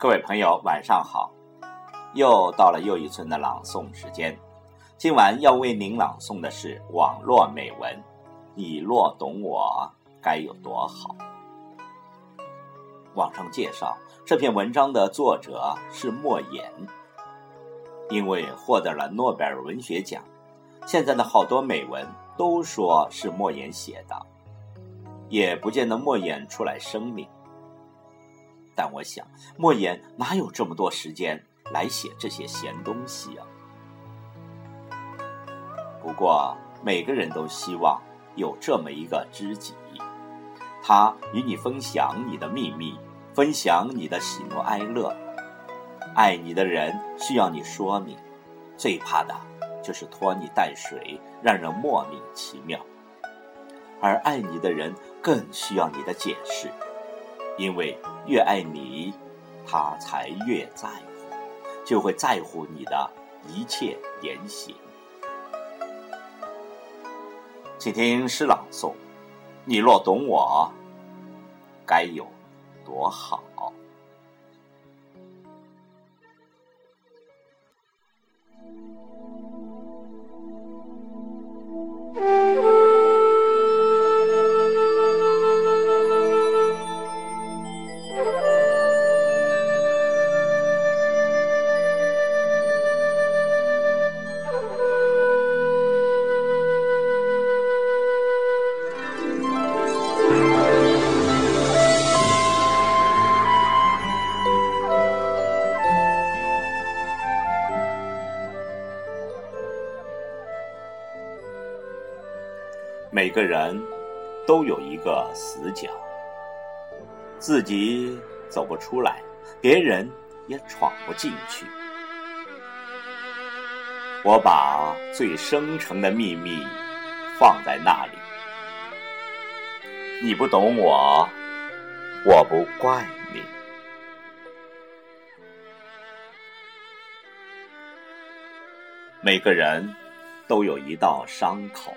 各位朋友，晚上好！又到了又一村的朗诵时间。今晚要为您朗诵的是网络美文《你若懂我该有多好》。网上介绍这篇文章的作者是莫言，因为获得了诺贝尔文学奖，现在的好多美文都说是莫言写的，也不见得莫言出来声明。但我想，莫言哪有这么多时间来写这些闲东西啊？不过，每个人都希望有这么一个知己，他与你分享你的秘密，分享你的喜怒哀乐。爱你的人需要你说明，最怕的就是拖泥带水，让人莫名其妙。而爱你的人更需要你的解释。因为越爱你，他才越在乎，就会在乎你的一切言行。请听诗朗诵：你若懂我，该有多好。每个人都有一个死角，自己走不出来，别人也闯不进去。我把最深沉的秘密放在那里，你不懂我，我不怪你。每个人都有一道伤口。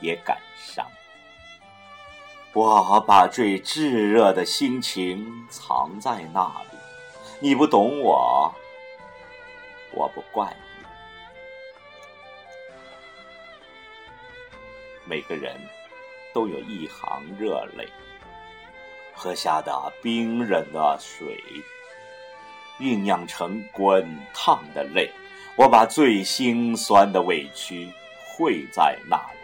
也感伤，我把最炙热的心情藏在那里。你不懂我，我不怪你。每个人都有一行热泪，喝下的冰冷的水，酝酿成滚烫的泪。我把最心酸的委屈汇在那里。